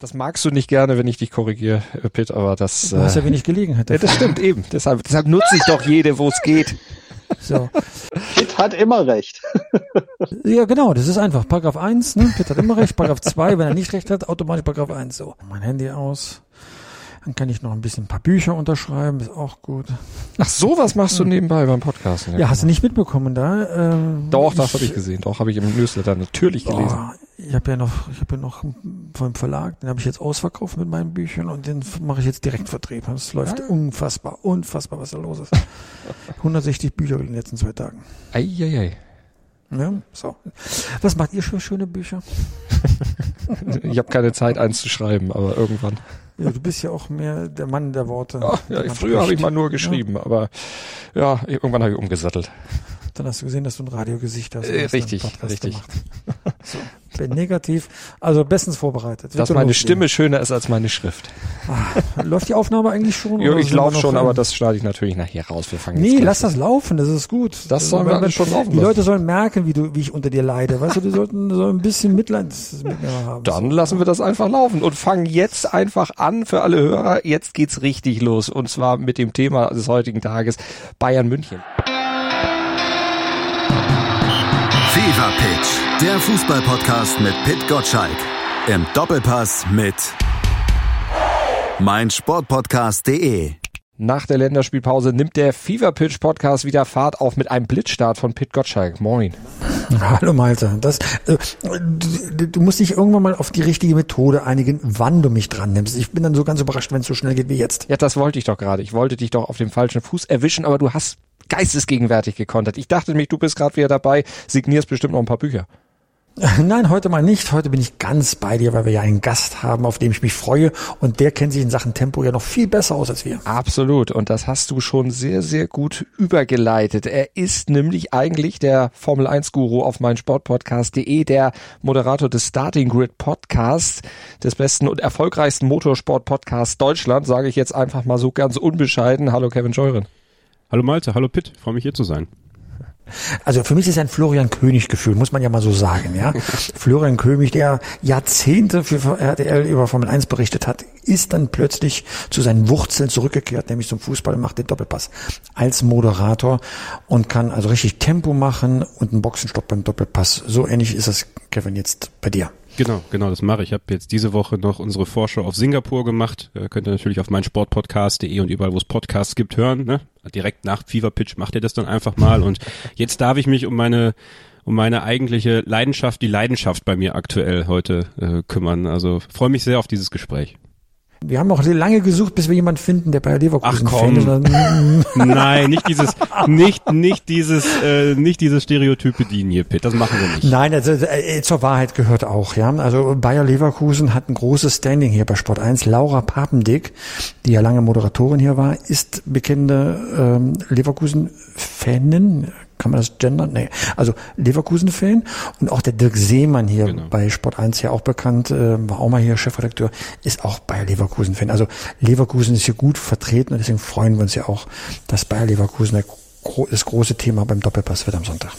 Das magst du nicht gerne, wenn ich dich korrigiere, äh, Pitt, aber das. Du hast ja wenig Gelegenheit. Ja, das stimmt eben. Deshalb, deshalb nutze ich doch jede, wo es geht. So. Pitt hat immer recht. ja, genau, das ist einfach. Paragraph 1, ne? Pitt hat immer recht. Paragraph 2, wenn er nicht recht hat, automatisch Paragraph 1. So. Mein Handy aus. Dann kann ich noch ein bisschen ein paar Bücher unterschreiben, ist auch gut. Ach, sowas machst du nebenbei beim Podcast. Ja, hast du nicht mitbekommen da? Ähm, Doch, das habe ich gesehen. Doch, habe ich im Newsletter natürlich gelesen. Oh, ich habe ja noch, ich habe ja noch vom Verlag, den habe ich jetzt ausverkauft mit meinen Büchern und den mache ich jetzt Direktvertrieb. Das läuft ja. unfassbar, unfassbar, was da los ist. 160 Bücher in den letzten zwei Tagen. Eieiei. Ja, so. Was macht ihr für schöne Bücher? ich habe keine Zeit, eins zu schreiben, aber irgendwann. Ja, du bist ja auch mehr der Mann der Worte. Ach, ja, früher habe ich mal nur geschrieben, ja. aber ja, irgendwann habe ich umgesattelt. Dann hast du gesehen, dass du ein Radiogesicht hast. Äh, richtig, richtig. So, bin negativ, also bestens vorbereitet. Dass meine Stimme schöner ist als meine Schrift. Ah, läuft die Aufnahme eigentlich schon? Jo, ich laufe schon, aber das schneide ich natürlich nachher raus. Wir fangen nee, lass das laufen, das ist gut. Das sollen wir schon laufen Die lassen. Leute sollen merken, wie du, wie ich unter dir leide. Weißt du, die sollten so ein bisschen Mitleid mit mir haben. Dann lassen wir das einfach laufen und fangen jetzt einfach an für alle Hörer. Jetzt geht's richtig los und zwar mit dem Thema des heutigen Tages Bayern München. Der Fußballpodcast mit Pit Gottschalk. Im Doppelpass mit meinsportpodcast.de. Nach der Länderspielpause nimmt der Fever Pitch Podcast wieder Fahrt auf mit einem Blitzstart von Pit Gottschalk. Moin. Hallo Malte. Das, äh, du, du, musst dich irgendwann mal auf die richtige Methode einigen, wann du mich dran nimmst. Ich bin dann so ganz überrascht, wenn es so schnell geht wie jetzt. Ja, das wollte ich doch gerade. Ich wollte dich doch auf dem falschen Fuß erwischen, aber du hast geistesgegenwärtig gekontert. Ich dachte nämlich, du bist gerade wieder dabei, signierst bestimmt noch ein paar Bücher. Nein, heute mal nicht. Heute bin ich ganz bei dir, weil wir ja einen Gast haben, auf dem ich mich freue. Und der kennt sich in Sachen Tempo ja noch viel besser aus als wir. Absolut. Und das hast du schon sehr, sehr gut übergeleitet. Er ist nämlich eigentlich der Formel 1 Guru auf meinsportpodcast.de, der Moderator des Starting Grid Podcasts, des besten und erfolgreichsten Motorsport Podcasts Deutschland, sage ich jetzt einfach mal so ganz unbescheiden. Hallo Kevin Scheuren. Hallo Malte, hallo Pitt, freue mich hier zu sein. Also für mich ist ein Florian König Gefühl, muss man ja mal so sagen, ja. Florian König, der Jahrzehnte für RTL über Formel 1 berichtet hat, ist dann plötzlich zu seinen Wurzeln zurückgekehrt, nämlich zum Fußball und macht den Doppelpass als Moderator und kann also richtig Tempo machen und einen Boxenstopp beim Doppelpass. So ähnlich ist es, Kevin, jetzt bei dir. Genau, genau, das mache ich. Ich habe jetzt diese Woche noch unsere Vorschau auf Singapur gemacht. Äh, könnt ihr natürlich auf meinsportpodcast.de und überall, wo es Podcasts gibt, hören. Ne? Direkt nach Fever Pitch macht ihr das dann einfach mal. Und jetzt darf ich mich um meine um meine eigentliche Leidenschaft, die Leidenschaft bei mir aktuell heute äh, kümmern. Also freue mich sehr auf dieses Gespräch. Wir haben auch lange gesucht, bis wir jemanden finden, der bei Leverkusen Ach komm. Fan Nein, nicht dieses, nicht, nicht dieses, äh, nicht dieses Stereotyp bedienen hier, Pitt. Das machen wir nicht. Nein, also, äh, zur Wahrheit gehört auch, ja. Also Bayer Leverkusen hat ein großes Standing hier bei Sport 1. Laura Papendick, die ja lange Moderatorin hier war, ist bekennende ähm, Leverkusen-Fanin, kann man das gendern? Nee. Also Leverkusen-Fan und auch der Dirk Seemann hier genau. bei Sport 1 ja auch bekannt, äh, war auch mal hier Chefredakteur, ist auch Bayer Leverkusen-Fan. Also Leverkusen ist hier gut vertreten und deswegen freuen wir uns ja auch, dass Bayer Leverkusen das große Thema beim Doppelpass wird am Sonntag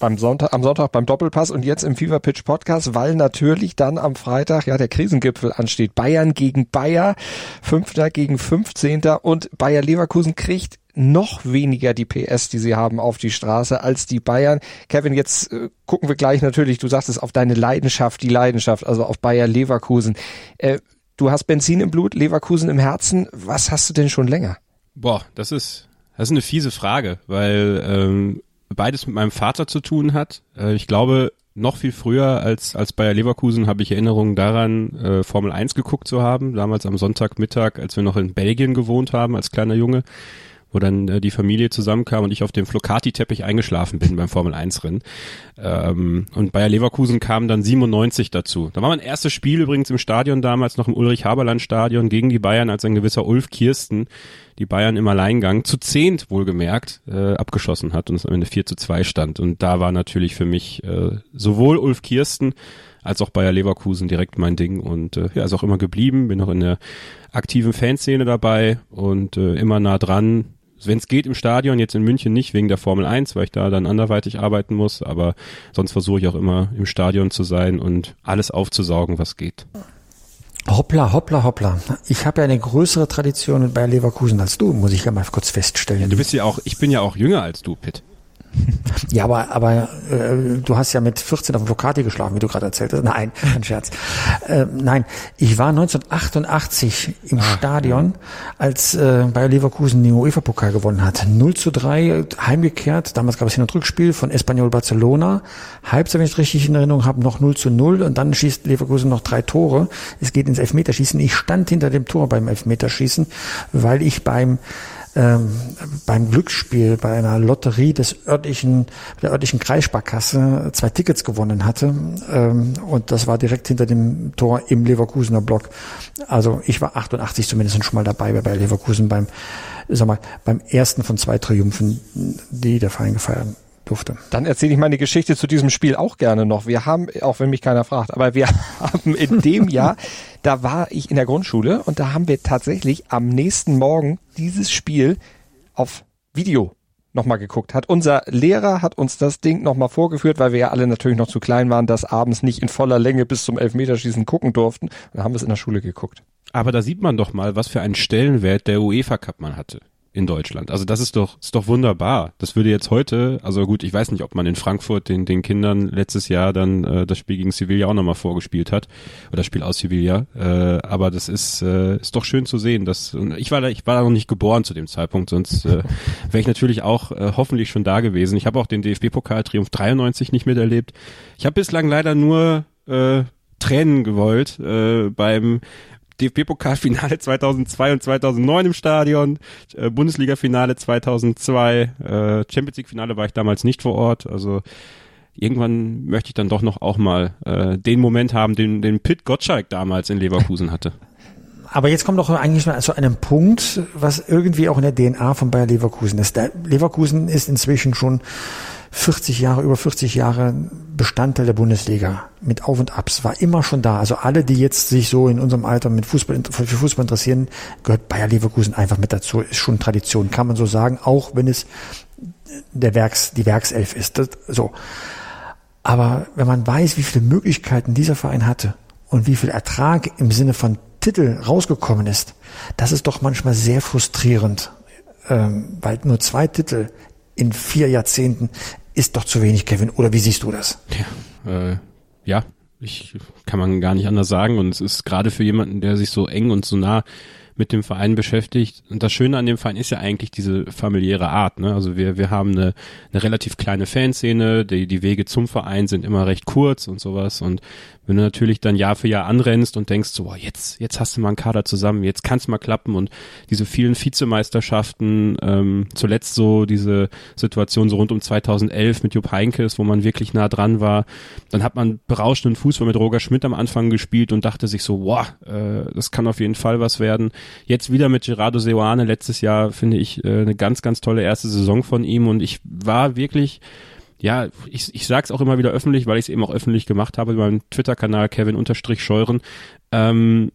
beim Sonntag, am Sonntag beim Doppelpass und jetzt im Fever Pitch Podcast, weil natürlich dann am Freitag ja der Krisengipfel ansteht. Bayern gegen Bayer, Fünfter gegen Fünfzehnter und Bayer Leverkusen kriegt noch weniger die PS, die sie haben auf die Straße als die Bayern. Kevin, jetzt äh, gucken wir gleich natürlich, du sagst es, auf deine Leidenschaft, die Leidenschaft, also auf Bayer Leverkusen. Äh, du hast Benzin im Blut, Leverkusen im Herzen. Was hast du denn schon länger? Boah, das ist, das ist eine fiese Frage, weil ähm, beides mit meinem Vater zu tun hat. Äh, ich glaube, noch viel früher als, als Bayer Leverkusen habe ich Erinnerungen daran, äh, Formel 1 geguckt zu haben, damals am Sonntagmittag, als wir noch in Belgien gewohnt haben als kleiner Junge wo dann äh, die Familie zusammenkam und ich auf dem Flocati-Teppich eingeschlafen bin beim Formel-1-Rennen. Ähm, und Bayer Leverkusen kam dann 97 dazu. Da war mein erstes Spiel übrigens im Stadion damals, noch im Ulrich-Haberland-Stadion gegen die Bayern, als ein gewisser Ulf Kirsten die Bayern im Alleingang zu zehnt wohlgemerkt äh, abgeschossen hat und es am Ende 4 zu 2 stand. Und da war natürlich für mich äh, sowohl Ulf Kirsten als auch Bayer Leverkusen direkt mein Ding und äh, ja, ist auch immer geblieben, bin noch in der aktiven Fanszene dabei und äh, immer nah dran, wenn es geht im Stadion, jetzt in München nicht wegen der Formel 1, weil ich da dann anderweitig arbeiten muss, aber sonst versuche ich auch immer im Stadion zu sein und alles aufzusaugen, was geht. Hoppla, hoppla, hoppla. Ich habe ja eine größere Tradition Bayer Leverkusen als du, muss ich ja mal kurz feststellen. Du bist ja auch, ich bin ja auch jünger als du, Pitt. Ja, aber, aber äh, du hast ja mit 14 auf dem Lokati geschlafen, wie du gerade erzählt hast. Nein, ein Scherz. Äh, nein, ich war 1988 im ah, Stadion, als äh, Bayer Leverkusen den UEFA-Pokal gewonnen hat. 0 zu 3 heimgekehrt. Damals gab es hier ein Rückspiel von Espanyol Barcelona. Halbzeit, wenn ich richtig in Erinnerung habe, noch 0 zu 0 und dann schießt Leverkusen noch drei Tore. Es geht ins Elfmeterschießen. Ich stand hinter dem Tor beim Elfmeterschießen, weil ich beim ähm, beim Glücksspiel bei einer Lotterie des örtlichen, der örtlichen Kreissparkasse zwei Tickets gewonnen hatte. Ähm, und das war direkt hinter dem Tor im Leverkusener Block. Also ich war 88 zumindest schon mal dabei bei Leverkusen beim, sag mal, beim ersten von zwei Triumphen, die der Verein gefeiert durfte. Dann erzähle ich meine Geschichte zu diesem Spiel auch gerne noch. Wir haben, auch wenn mich keiner fragt, aber wir haben in dem Jahr, da war ich in der Grundschule und da haben wir tatsächlich am nächsten Morgen dieses Spiel auf Video nochmal geguckt. Hat unser Lehrer hat uns das Ding nochmal vorgeführt, weil wir ja alle natürlich noch zu klein waren, dass abends nicht in voller Länge bis zum Elfmeterschießen gucken durften. Dann haben wir es in der Schule geguckt. Aber da sieht man doch mal, was für einen Stellenwert der UEFA Cup man hatte in Deutschland. Also das ist doch, ist doch wunderbar. Das würde jetzt heute, also gut, ich weiß nicht, ob man in Frankfurt den, den Kindern letztes Jahr dann äh, das Spiel gegen Sevilla auch nochmal vorgespielt hat. Oder das Spiel aus Sevilla. Äh, aber das ist, äh, ist doch schön zu sehen. Dass, ich war da, ich war da noch nicht geboren zu dem Zeitpunkt, sonst äh, wäre ich natürlich auch äh, hoffentlich schon da gewesen. Ich habe auch den DFB-Pokal-Triumph 93 nicht miterlebt. Ich habe bislang leider nur äh, Tränen gewollt äh, beim DFB-Pokalfinale 2002 und 2009 im Stadion, äh, Bundesliga-Finale 2002, äh, Champions League-Finale war ich damals nicht vor Ort, also irgendwann möchte ich dann doch noch auch mal äh, den Moment haben, den, den Pitt Gottschalk damals in Leverkusen hatte. Aber jetzt kommt doch eigentlich mal zu einem Punkt, was irgendwie auch in der DNA von Bayer Leverkusen ist. Der Leverkusen ist inzwischen schon 40 Jahre, über 40 Jahre Bestandteil der Bundesliga mit Auf und Abs, war immer schon da. Also alle, die jetzt sich so in unserem Alter mit Fußball, für Fußball interessieren, gehört Bayer Leverkusen einfach mit dazu. Ist schon Tradition, kann man so sagen, auch wenn es der Werks, die Werkself ist. Das, so. Aber wenn man weiß, wie viele Möglichkeiten dieser Verein hatte und wie viel Ertrag im Sinne von Titel rausgekommen ist, das ist doch manchmal sehr frustrierend, ähm, weil nur zwei Titel in vier Jahrzehnten ist doch zu wenig, Kevin. Oder wie siehst du das? Ja, äh, ja ich kann man gar nicht anders sagen. Und es ist gerade für jemanden, der sich so eng und so nah mit dem Verein beschäftigt. Und das Schöne an dem Verein ist ja eigentlich diese familiäre Art. Ne? Also wir, wir haben eine, eine relativ kleine Fanszene, die, die Wege zum Verein sind immer recht kurz und sowas. Und wenn du natürlich dann Jahr für Jahr anrennst und denkst, so, boah, jetzt, jetzt hast du mal einen Kader zusammen, jetzt kann es mal klappen und diese vielen Vizemeisterschaften, ähm, zuletzt so diese Situation so rund um 2011 mit Jupp Heinkes, wo man wirklich nah dran war, dann hat man berauschenden Fußball mit Roger Schmidt am Anfang gespielt und dachte sich so, boah, äh, das kann auf jeden Fall was werden. Jetzt wieder mit Gerardo Seoane letztes Jahr finde ich äh, eine ganz, ganz tolle erste Saison von ihm und ich war wirklich ja, ich, ich sage es auch immer wieder öffentlich, weil ich es eben auch öffentlich gemacht habe über meinen Twitter-Kanal Kevin-Scheuren. Ähm,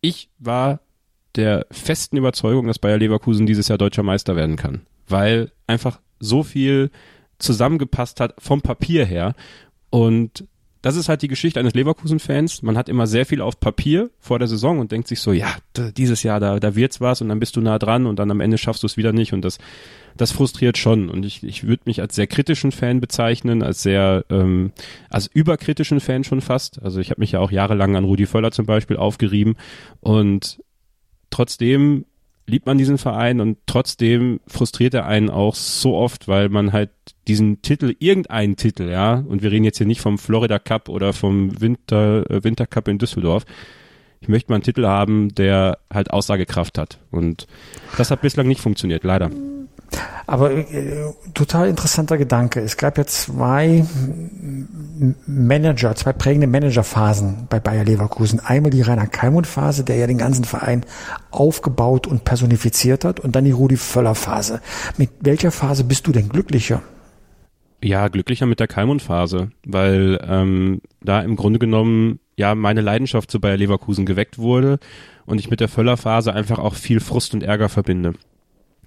ich war der festen Überzeugung, dass Bayer Leverkusen dieses Jahr deutscher Meister werden kann, weil einfach so viel zusammengepasst hat vom Papier her und das ist halt die Geschichte eines Leverkusen-Fans. Man hat immer sehr viel auf Papier vor der Saison und denkt sich so, ja, dieses Jahr, da, da wird's was und dann bist du nah dran und dann am Ende schaffst du es wieder nicht und das das frustriert schon. Und ich, ich würde mich als sehr kritischen Fan bezeichnen, als sehr, ähm, als überkritischen Fan schon fast. Also ich habe mich ja auch jahrelang an Rudi Völler zum Beispiel aufgerieben und trotzdem liebt man diesen Verein und trotzdem frustriert er einen auch so oft, weil man halt diesen Titel, irgendeinen Titel, ja, und wir reden jetzt hier nicht vom Florida Cup oder vom Winter, äh, Winter Cup in Düsseldorf. Ich möchte mal einen Titel haben, der halt Aussagekraft hat. Und das hat bislang nicht funktioniert, leider. Aber äh, total interessanter Gedanke. Es gab ja zwei Manager, zwei prägende Managerphasen bei Bayer Leverkusen. Einmal die Rainer Kalmund-Phase, der ja den ganzen Verein aufgebaut und personifiziert hat, und dann die Rudi Völler-Phase. Mit welcher Phase bist du denn glücklicher? Ja, glücklicher mit der Kalmund-Phase, weil ähm, da im Grunde genommen ja meine Leidenschaft zu Bayer Leverkusen geweckt wurde und ich mit der Völler-Phase einfach auch viel Frust und Ärger verbinde.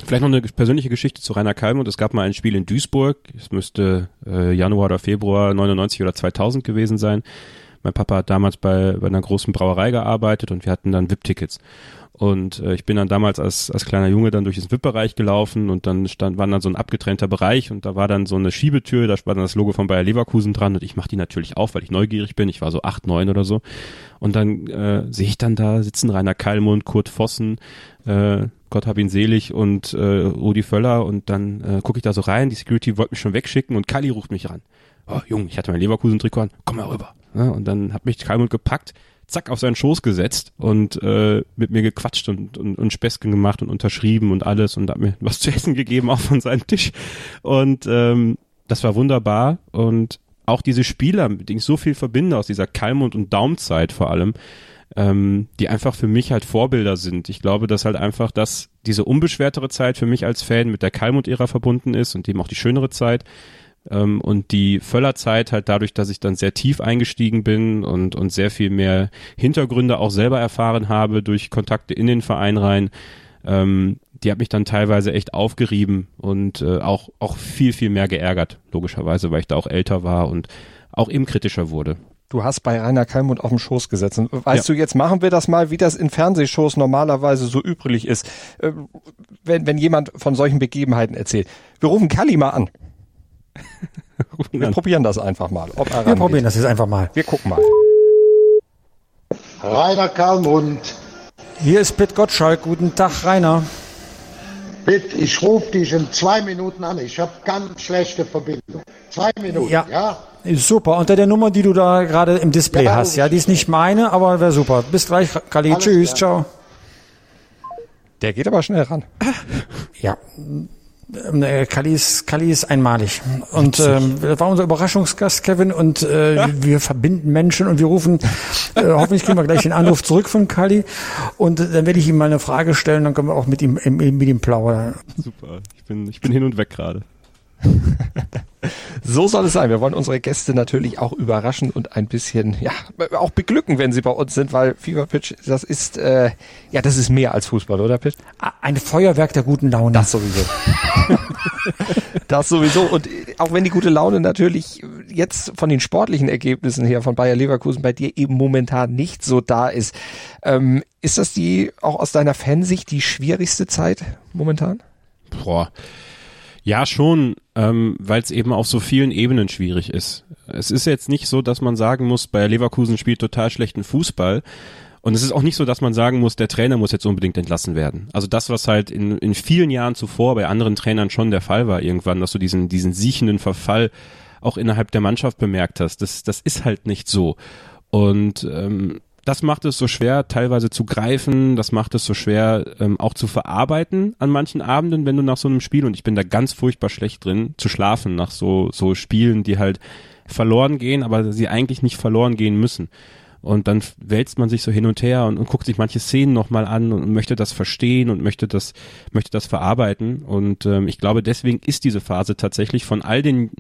Vielleicht noch eine persönliche Geschichte zu Rainer Kalmund. Es gab mal ein Spiel in Duisburg. Es müsste äh, Januar oder Februar 99 oder 2000 gewesen sein. Mein Papa hat damals bei, bei einer großen Brauerei gearbeitet und wir hatten dann VIP-Tickets. Und äh, ich bin dann damals als, als kleiner Junge dann durch den VIP-Bereich gelaufen und dann stand, war dann so ein abgetrennter Bereich und da war dann so eine Schiebetür, da war dann das Logo von Bayer Leverkusen dran und ich mach die natürlich auf, weil ich neugierig bin. Ich war so acht, neun oder so. Und dann äh, sehe ich dann da sitzen Rainer Kallmund, Kurt Vossen, äh, Gott hab ihn selig und äh, Rudi Völler und dann äh, gucke ich da so rein, die Security wollte mich schon wegschicken und Kali ruft mich ran. Oh, Junge, ich hatte mein Leverkusen-Trikot an, komm mal rüber. Ja, und dann hat mich Kallmund gepackt, zack, auf seinen Schoß gesetzt und äh, mit mir gequatscht und, und, und Späßchen gemacht und unterschrieben und alles und hat mir was zu essen gegeben, auch von seinem Tisch. Und ähm, das war wunderbar und auch diese Spieler, mit denen ich so viel verbinde aus dieser Kalmund- und Daumzeit vor allem, ähm, die einfach für mich halt Vorbilder sind. Ich glaube, dass halt einfach das, diese unbeschwertere Zeit für mich als Fan mit der Kalmund-Ära verbunden ist und eben auch die schönere Zeit. Ähm, und die Völlerzeit halt dadurch, dass ich dann sehr tief eingestiegen bin und, und sehr viel mehr Hintergründe auch selber erfahren habe durch Kontakte in den Verein rein, ähm, die hat mich dann teilweise echt aufgerieben und äh, auch, auch viel, viel mehr geärgert, logischerweise, weil ich da auch älter war und auch eben kritischer wurde. Du hast bei Rainer Kalmund auf den Schoß gesetzt. Und weißt ja. du, jetzt machen wir das mal, wie das in Fernsehshows normalerweise so üblich ist. Äh, wenn, wenn jemand von solchen Begebenheiten erzählt. Wir rufen Kalli mal an. Wir probieren das einfach mal. Ob er Wir probieren das jetzt einfach mal. Wir gucken mal. Rainer Kalmund. Hier ist Pitt Gottschalk. Guten Tag, Rainer. Pitt, ich rufe dich in zwei Minuten an. Ich habe ganz schlechte Verbindung. Zwei Minuten, ja? ja? Super. Unter der Nummer, die du da gerade im Display ja, hast. Ja, die ist nicht meine, aber wäre super. Bis gleich, Kali. Tschüss, klar. ciao. Der geht aber schnell ran. Ja. Ähm, äh, Kali ist, Kali ist einmalig. Und ähm, das war unser Überraschungsgast, Kevin. Und äh, ja. wir verbinden Menschen und wir rufen, äh, hoffentlich kriegen wir gleich den Anruf zurück von Kali. Und äh, dann werde ich ihm mal eine Frage stellen, dann können wir auch mit ihm, mit ihm plaudern. Super, ich bin, ich bin hin und weg gerade. So soll es sein. Wir wollen unsere Gäste natürlich auch überraschen und ein bisschen, ja, auch beglücken, wenn sie bei uns sind, weil Fever Pitch, das ist, äh, ja, das ist mehr als Fußball, oder Pitch? Ein Feuerwerk der guten Laune. Das sowieso. das sowieso. Und auch wenn die gute Laune natürlich jetzt von den sportlichen Ergebnissen her von Bayer Leverkusen bei dir eben momentan nicht so da ist, ähm, ist das die auch aus deiner Fansicht die schwierigste Zeit momentan? Boah. Ja, schon, ähm, weil es eben auf so vielen Ebenen schwierig ist. Es ist jetzt nicht so, dass man sagen muss, bei Leverkusen spielt total schlechten Fußball. Und es ist auch nicht so, dass man sagen muss, der Trainer muss jetzt unbedingt entlassen werden. Also das, was halt in, in vielen Jahren zuvor bei anderen Trainern schon der Fall war irgendwann, dass du diesen, diesen siechenden Verfall auch innerhalb der Mannschaft bemerkt hast, das, das ist halt nicht so. Und ähm, das macht es so schwer, teilweise zu greifen, das macht es so schwer, ähm, auch zu verarbeiten an manchen Abenden, wenn du nach so einem Spiel, und ich bin da ganz furchtbar schlecht drin, zu schlafen nach so, so Spielen, die halt verloren gehen, aber sie eigentlich nicht verloren gehen müssen. Und dann wälzt man sich so hin und her und, und guckt sich manche Szenen nochmal an und, und, möchte das verstehen und möchte das, möchte das verarbeiten. Und ähm, ich glaube, deswegen ist diese Phase tatsächlich von all den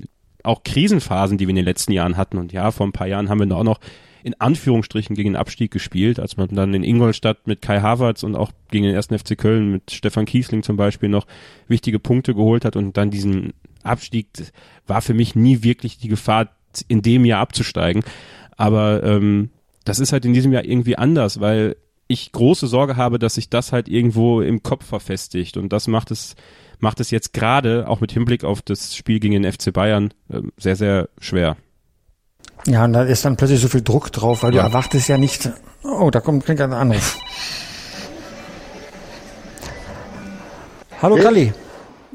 auch Krisenphasen, die wir in den letzten Jahren hatten. Und ja, vor ein paar Jahren haben wir da auch noch in Anführungsstrichen gegen den Abstieg gespielt, als man dann in Ingolstadt mit Kai Havertz und auch gegen den ersten FC Köln mit Stefan Kiesling zum Beispiel noch wichtige Punkte geholt hat und dann diesen Abstieg war für mich nie wirklich die Gefahr, in dem Jahr abzusteigen. Aber ähm, das ist halt in diesem Jahr irgendwie anders, weil ich große Sorge habe, dass sich das halt irgendwo im Kopf verfestigt und das macht es macht es jetzt gerade auch mit Hinblick auf das Spiel gegen den FC Bayern äh, sehr sehr schwer. Ja, und da ist dann plötzlich so viel Druck drauf, weil ja. du erwartest ja nicht, oh, da kommt ein Anruf. Hallo Kalli.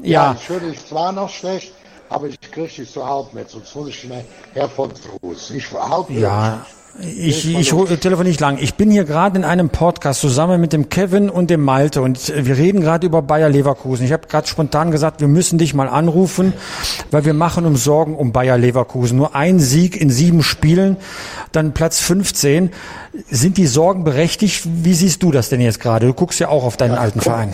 Ja. ja, ich höre dich zwar noch schlecht, aber ich kriege dich so halb mit, sonst muss ich schnell Herr von Fuß. Ich halb Ja, ich, ich telefoniere nicht lang. Ich bin hier gerade in einem Podcast zusammen mit dem Kevin und dem Malte und wir reden gerade über Bayer Leverkusen. Ich habe gerade spontan gesagt, wir müssen dich mal anrufen, weil wir machen uns Sorgen um Bayer Leverkusen. Nur ein Sieg in sieben Spielen, dann Platz 15. Sind die Sorgen berechtigt? Wie siehst du das denn jetzt gerade? Du guckst ja auch auf deinen ja, alten Verein.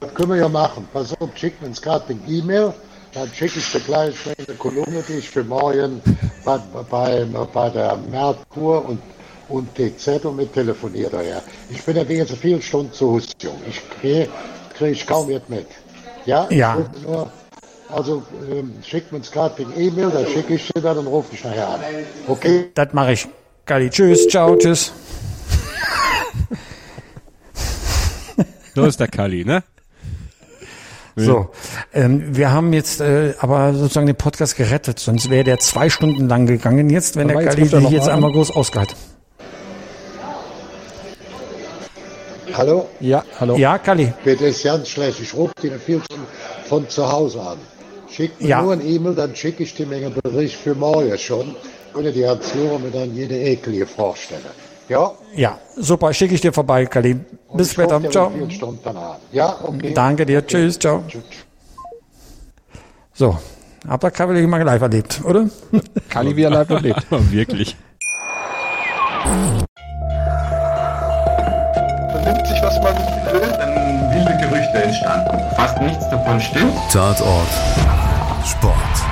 Das können wir ja machen. Pass auf, schick mir gerade eine E-Mail dann schicke ich dir gleich eine Kolumne, die ich für morgen bei, bei, bei der Merkur und, und TZ und mit telefoniert daher. Ich bin ja wegen so vielen Stunden zu Hus, Ich kriege krieg ich kaum jetzt mit. Ja? Ja. Nur, also ähm, schickt mir uns gerade den E-Mail, dann schicke ich dir dann und rufe ich nachher an. Okay? Das mache ich. Galli, tschüss, ciao, tschüss. So ist der Kali, ne? So, ähm, wir haben jetzt äh, aber sozusagen den Podcast gerettet, sonst wäre der zwei Stunden lang gegangen jetzt, wenn Aber der Galli er sich jetzt einmal groß ausgehalten. Hallo? Ja, hallo. Ja, Galli, Bitte ist ganz schlecht. Ich rufe dir viel von, von zu Hause an. Schick mir Ja. nur ein E-Mail, dann schicke ich dir einen Bericht für morgen schon. Könnte die Hans mir dann jede Ekel hier vorstellen. Ja? ja, super, schicke ich dir vorbei. Und Bis ich später, dir ciao. Ja, okay. Danke dir, tschüss, ciao. Tschüss. So, habt ihr Kavalier mal live erlebt, oder? Kali, wie er lebt und lebt. Aber wirklich. vernimmt sich, was man will, dann wilde Gerüchte entstanden. Fast nichts davon stimmt. Tatort Sport.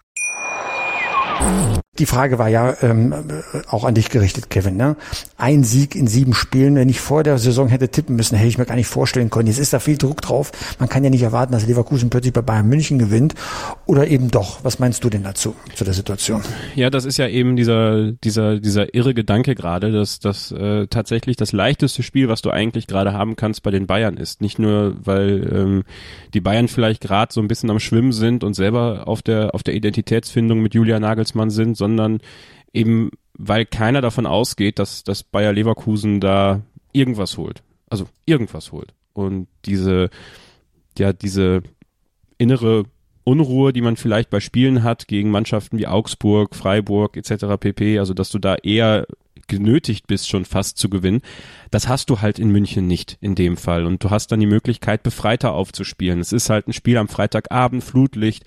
Die Frage war ja ähm, äh, auch an dich gerichtet, Kevin. Ne? Ein Sieg in sieben Spielen. Wenn ich vor der Saison hätte tippen müssen, hätte ich mir gar nicht vorstellen können. Jetzt ist da viel Druck drauf. Man kann ja nicht erwarten, dass Leverkusen plötzlich bei Bayern München gewinnt. Oder eben doch. Was meinst du denn dazu, zu der Situation? Ja, das ist ja eben dieser, dieser, dieser irre Gedanke gerade, dass das äh, tatsächlich das leichteste Spiel, was du eigentlich gerade haben kannst bei den Bayern ist. Nicht nur, weil ähm, die Bayern vielleicht gerade so ein bisschen am Schwimmen sind und selber auf der, auf der Identitätsfindung mit Julia Nagelsmann sind, sondern eben, weil keiner davon ausgeht, dass, dass Bayer Leverkusen da irgendwas holt. Also irgendwas holt. Und diese, ja, diese innere Unruhe, die man vielleicht bei Spielen hat gegen Mannschaften wie Augsburg, Freiburg etc. pp, also dass du da eher genötigt bist, schon fast zu gewinnen, das hast du halt in München nicht in dem Fall. Und du hast dann die Möglichkeit, befreiter aufzuspielen. Es ist halt ein Spiel am Freitagabend, Flutlicht.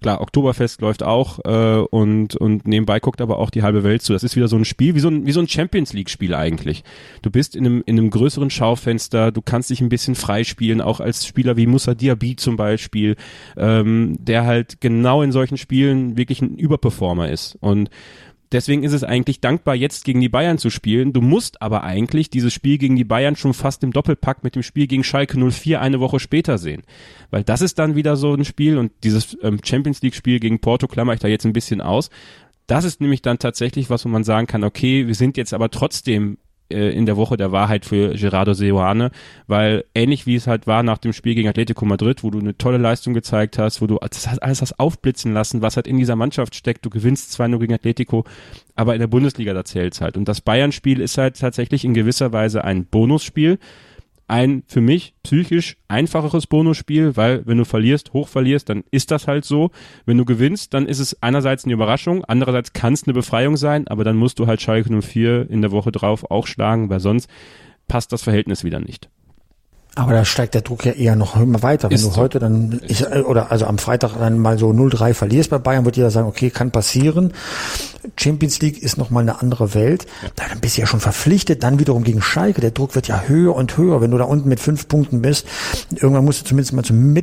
Klar, Oktoberfest läuft auch äh, und und nebenbei guckt aber auch die halbe Welt zu. Das ist wieder so ein Spiel wie so ein wie so ein Champions League Spiel eigentlich. Du bist in einem in einem größeren Schaufenster, du kannst dich ein bisschen freispielen, auch als Spieler wie Musa Diaby zum Beispiel, ähm, der halt genau in solchen Spielen wirklich ein Überperformer ist und Deswegen ist es eigentlich dankbar, jetzt gegen die Bayern zu spielen. Du musst aber eigentlich dieses Spiel gegen die Bayern schon fast im Doppelpack mit dem Spiel gegen Schalke 04 eine Woche später sehen. Weil das ist dann wieder so ein Spiel und dieses ähm, Champions League Spiel gegen Porto klammer ich da jetzt ein bisschen aus. Das ist nämlich dann tatsächlich was, wo man sagen kann, okay, wir sind jetzt aber trotzdem äh, in der Woche der Wahrheit für Gerardo Seoane, weil ähnlich wie es halt war nach dem Spiel gegen Atletico Madrid, wo du eine tolle Leistung gezeigt hast, wo du alles hast aufblitzen lassen, was halt in dieser Mannschaft steckt. Du gewinnst zwar nur gegen Atletico, aber in der Bundesliga da zählt's halt. Und das Bayern-Spiel ist halt tatsächlich in gewisser Weise ein Bonusspiel. Ein für mich psychisch einfacheres Bonusspiel, weil wenn du verlierst, hoch verlierst, dann ist das halt so. Wenn du gewinnst, dann ist es einerseits eine Überraschung, andererseits kann es eine Befreiung sein, aber dann musst du halt Schalke 04 in der Woche drauf auch schlagen, weil sonst passt das Verhältnis wieder nicht. Aber da steigt der Druck ja eher noch immer weiter. Wenn Ist du so. heute dann, ich, oder also am Freitag dann mal so 0-3 verlierst bei Bayern, wird jeder sagen, okay, kann passieren. Champions League ist nochmal eine andere Welt. Dann bist du ja schon verpflichtet, dann wiederum gegen Schalke. Der Druck wird ja höher und höher. Wenn du da unten mit fünf Punkten bist, irgendwann musst du zumindest mal zum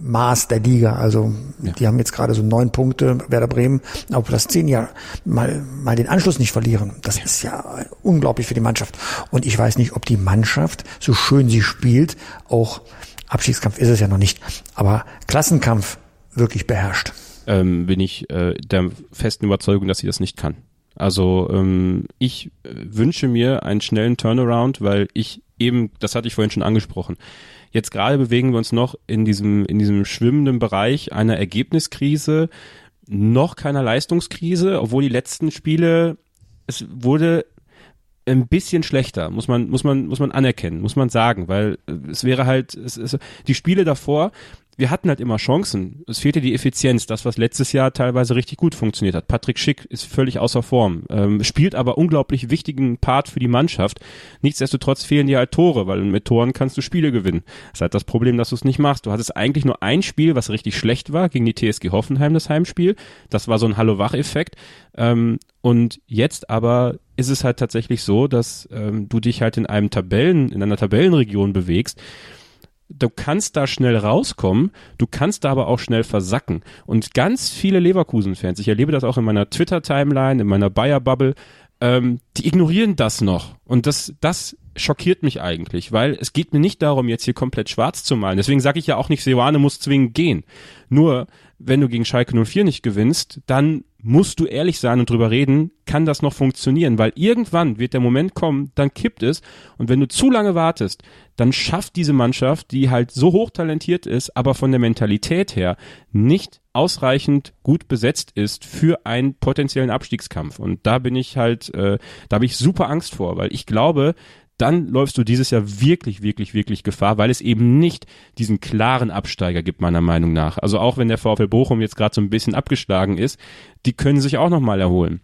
Mittelmaß der Liga. Also die haben jetzt gerade so neun Punkte, Werder Bremen, auf Platz zehn ja mal, mal den Anschluss nicht verlieren. Das ist ja unglaublich für die Mannschaft. Und ich weiß nicht, ob die Mannschaft, so schön sie spielt, auch Abstiegskampf ist es ja noch nicht, aber Klassenkampf wirklich beherrscht. ähm, bin ich äh, der festen Überzeugung, dass sie das nicht kann. Also ähm, ich äh, wünsche mir einen schnellen Turnaround, weil ich eben, das hatte ich vorhin schon angesprochen, jetzt gerade bewegen wir uns noch in diesem, in diesem schwimmenden Bereich einer Ergebniskrise, noch keiner Leistungskrise, obwohl die letzten Spiele, es wurde ein bisschen schlechter, muss man, muss man, muss man anerkennen, muss man sagen, weil es wäre halt, es, es, die Spiele davor, wir hatten halt immer Chancen. Es fehlte die Effizienz, das, was letztes Jahr teilweise richtig gut funktioniert hat. Patrick Schick ist völlig außer Form, ähm, spielt aber unglaublich wichtigen Part für die Mannschaft. Nichtsdestotrotz fehlen dir halt Tore, weil mit Toren kannst du Spiele gewinnen. Das ist halt das Problem, dass du es nicht machst. Du hattest eigentlich nur ein Spiel, was richtig schlecht war, gegen die TSG Hoffenheim, das Heimspiel. Das war so ein Hallo-Wach-Effekt. Ähm, und jetzt aber ist es halt tatsächlich so, dass ähm, du dich halt in einem Tabellen, in einer Tabellenregion bewegst, du kannst da schnell rauskommen, du kannst da aber auch schnell versacken. Und ganz viele Leverkusen-Fans, ich erlebe das auch in meiner Twitter-Timeline, in meiner Bayer-Bubble, ähm, die ignorieren das noch. Und das, das schockiert mich eigentlich, weil es geht mir nicht darum, jetzt hier komplett schwarz zu malen. Deswegen sage ich ja auch nicht, Seoane muss zwingend gehen. Nur, wenn du gegen Schalke 04 nicht gewinnst, dann musst du ehrlich sein und drüber reden, kann das noch funktionieren, weil irgendwann wird der Moment kommen, dann kippt es. Und wenn du zu lange wartest, dann schafft diese Mannschaft, die halt so hochtalentiert ist, aber von der Mentalität her nicht ausreichend gut besetzt ist für einen potenziellen Abstiegskampf. Und da bin ich halt, äh, da habe ich super Angst vor, weil ich glaube, dann läufst du dieses Jahr wirklich, wirklich, wirklich Gefahr, weil es eben nicht diesen klaren Absteiger gibt, meiner Meinung nach. Also auch wenn der VfL Bochum jetzt gerade so ein bisschen abgeschlagen ist, die können sich auch nochmal erholen.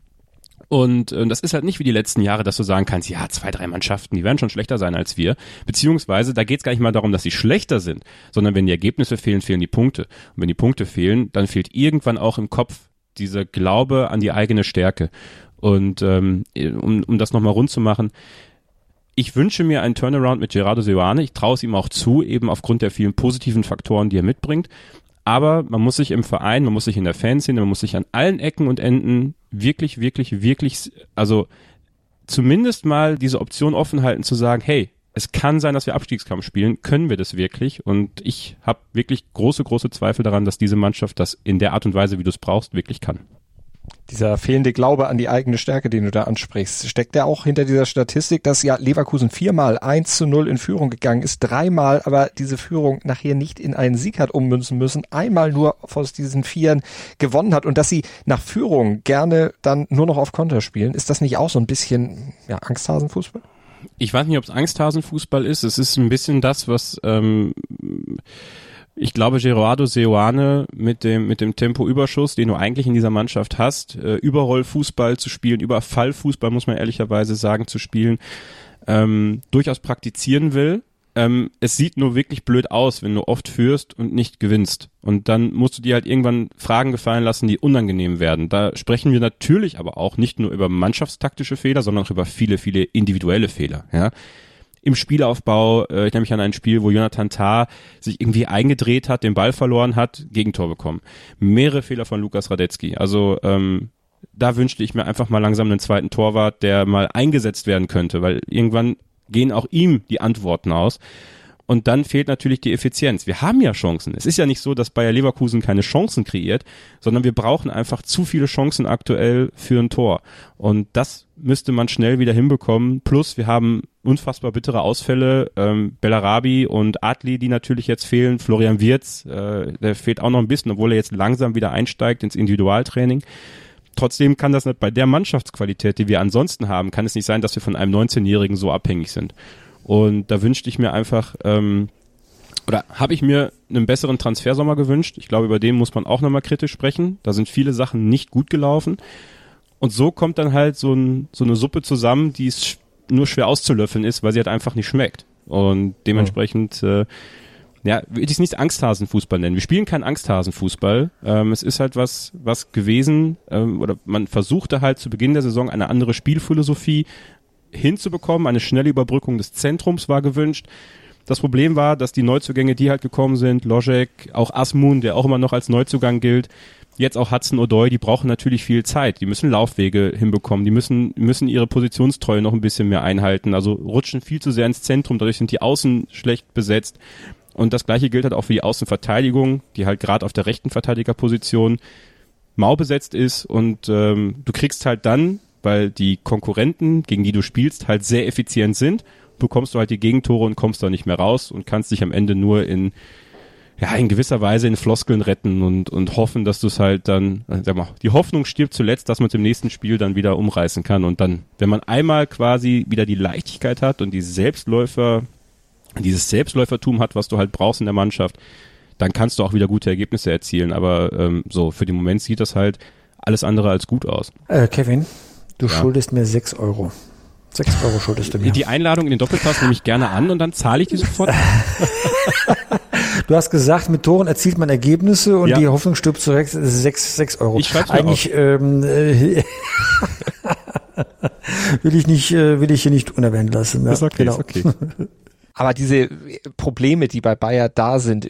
Und äh, das ist halt nicht wie die letzten Jahre, dass du sagen kannst, ja, zwei, drei Mannschaften, die werden schon schlechter sein als wir. Beziehungsweise, da geht es gar nicht mal darum, dass sie schlechter sind, sondern wenn die Ergebnisse fehlen, fehlen die Punkte. Und wenn die Punkte fehlen, dann fehlt irgendwann auch im Kopf dieser Glaube an die eigene Stärke. Und ähm, um, um das nochmal rund zu machen, ich wünsche mir einen Turnaround mit Gerardo Seoane. Ich traue es ihm auch zu, eben aufgrund der vielen positiven Faktoren, die er mitbringt. Aber man muss sich im Verein, man muss sich in der Fanszene, man muss sich an allen Ecken und Enden wirklich, wirklich, wirklich, also zumindest mal diese Option offen halten zu sagen, hey, es kann sein, dass wir Abstiegskampf spielen. Können wir das wirklich? Und ich habe wirklich große, große Zweifel daran, dass diese Mannschaft das in der Art und Weise, wie du es brauchst, wirklich kann dieser fehlende Glaube an die eigene Stärke, den du da ansprichst, steckt der auch hinter dieser Statistik, dass ja Leverkusen viermal 1 zu 0 in Führung gegangen ist, dreimal aber diese Führung nachher nicht in einen Sieg hat ummünzen müssen, einmal nur aus diesen Vieren gewonnen hat und dass sie nach Führung gerne dann nur noch auf Konter spielen. Ist das nicht auch so ein bisschen ja, Angsthasenfußball? Ich weiß nicht, ob es Angsthasenfußball ist. Es ist ein bisschen das, was ähm, ich glaube, Gerardo Seoane mit dem, mit dem Tempoüberschuss, den du eigentlich in dieser Mannschaft hast, äh, Überrollfußball zu spielen, Überfallfußball, muss man ehrlicherweise sagen, zu spielen, ähm, durchaus praktizieren will. Ähm, es sieht nur wirklich blöd aus, wenn du oft führst und nicht gewinnst. Und dann musst du dir halt irgendwann Fragen gefallen lassen, die unangenehm werden. Da sprechen wir natürlich aber auch nicht nur über mannschaftstaktische Fehler, sondern auch über viele, viele individuelle Fehler. Ja? Im Spielaufbau. Äh, ich nehme mich an ein Spiel, wo Jonathan Tah sich irgendwie eingedreht hat, den Ball verloren hat, Gegentor bekommen. Mehrere Fehler von Lukas Radetzky. Also ähm, da wünschte ich mir einfach mal langsam einen zweiten Torwart, der mal eingesetzt werden könnte, weil irgendwann gehen auch ihm die Antworten aus. Und dann fehlt natürlich die Effizienz. Wir haben ja Chancen. Es ist ja nicht so, dass Bayer Leverkusen keine Chancen kreiert, sondern wir brauchen einfach zu viele Chancen aktuell für ein Tor. Und das müsste man schnell wieder hinbekommen. Plus, wir haben unfassbar bittere Ausfälle. Ähm, Bellarabi und Adli, die natürlich jetzt fehlen. Florian Wirz, äh, der fehlt auch noch ein bisschen, obwohl er jetzt langsam wieder einsteigt ins Individualtraining. Trotzdem kann das nicht bei der Mannschaftsqualität, die wir ansonsten haben, kann es nicht sein, dass wir von einem 19-Jährigen so abhängig sind. Und da wünschte ich mir einfach, ähm, oder habe ich mir einen besseren Transfersommer gewünscht. Ich glaube, über den muss man auch nochmal kritisch sprechen. Da sind viele Sachen nicht gut gelaufen. Und so kommt dann halt so, ein, so eine Suppe zusammen, die es nur schwer auszulöffeln ist, weil sie halt einfach nicht schmeckt. Und dementsprechend, äh, ja, würde ich es nicht Angsthasenfußball nennen. Wir spielen keinen Angsthasenfußball. Ähm, es ist halt was, was gewesen, ähm, oder man versuchte halt zu Beginn der Saison eine andere Spielphilosophie hinzubekommen. Eine schnelle Überbrückung des Zentrums war gewünscht. Das Problem war, dass die Neuzugänge, die halt gekommen sind, Lojek, auch Asmun, der auch immer noch als Neuzugang gilt, jetzt auch Hudson O'Doy, die brauchen natürlich viel Zeit. Die müssen Laufwege hinbekommen, die müssen, müssen ihre Positionstreue noch ein bisschen mehr einhalten. Also rutschen viel zu sehr ins Zentrum, dadurch sind die Außen schlecht besetzt. Und das gleiche gilt halt auch für die Außenverteidigung, die halt gerade auf der rechten Verteidigerposition mau besetzt ist und ähm, du kriegst halt dann weil die Konkurrenten, gegen die du spielst, halt sehr effizient sind, bekommst du halt die Gegentore und kommst da nicht mehr raus und kannst dich am Ende nur in ja, in gewisser Weise in Floskeln retten und, und hoffen, dass du es halt dann, äh, sag mal, die Hoffnung stirbt zuletzt, dass man es im nächsten Spiel dann wieder umreißen kann. Und dann, wenn man einmal quasi wieder die Leichtigkeit hat und die Selbstläufer, dieses Selbstläufertum hat, was du halt brauchst in der Mannschaft, dann kannst du auch wieder gute Ergebnisse erzielen. Aber ähm, so, für den Moment sieht das halt alles andere als gut aus. Äh, Kevin, Du ja. schuldest mir sechs Euro. Sechs Euro schuldest du mir. Die Einladung in den Doppelpass nehme ich gerne an und dann zahle ich die sofort. du hast gesagt, mit Toren erzielt man Ergebnisse und ja. die Hoffnung stirbt zurecht. Sechs, sechs Euro. Ich schreibe Eigentlich ähm, äh, will ich nicht, äh, will ich hier nicht unerwähnt lassen. Ja, ist okay, genau. ist okay. Aber diese Probleme, die bei Bayer da sind,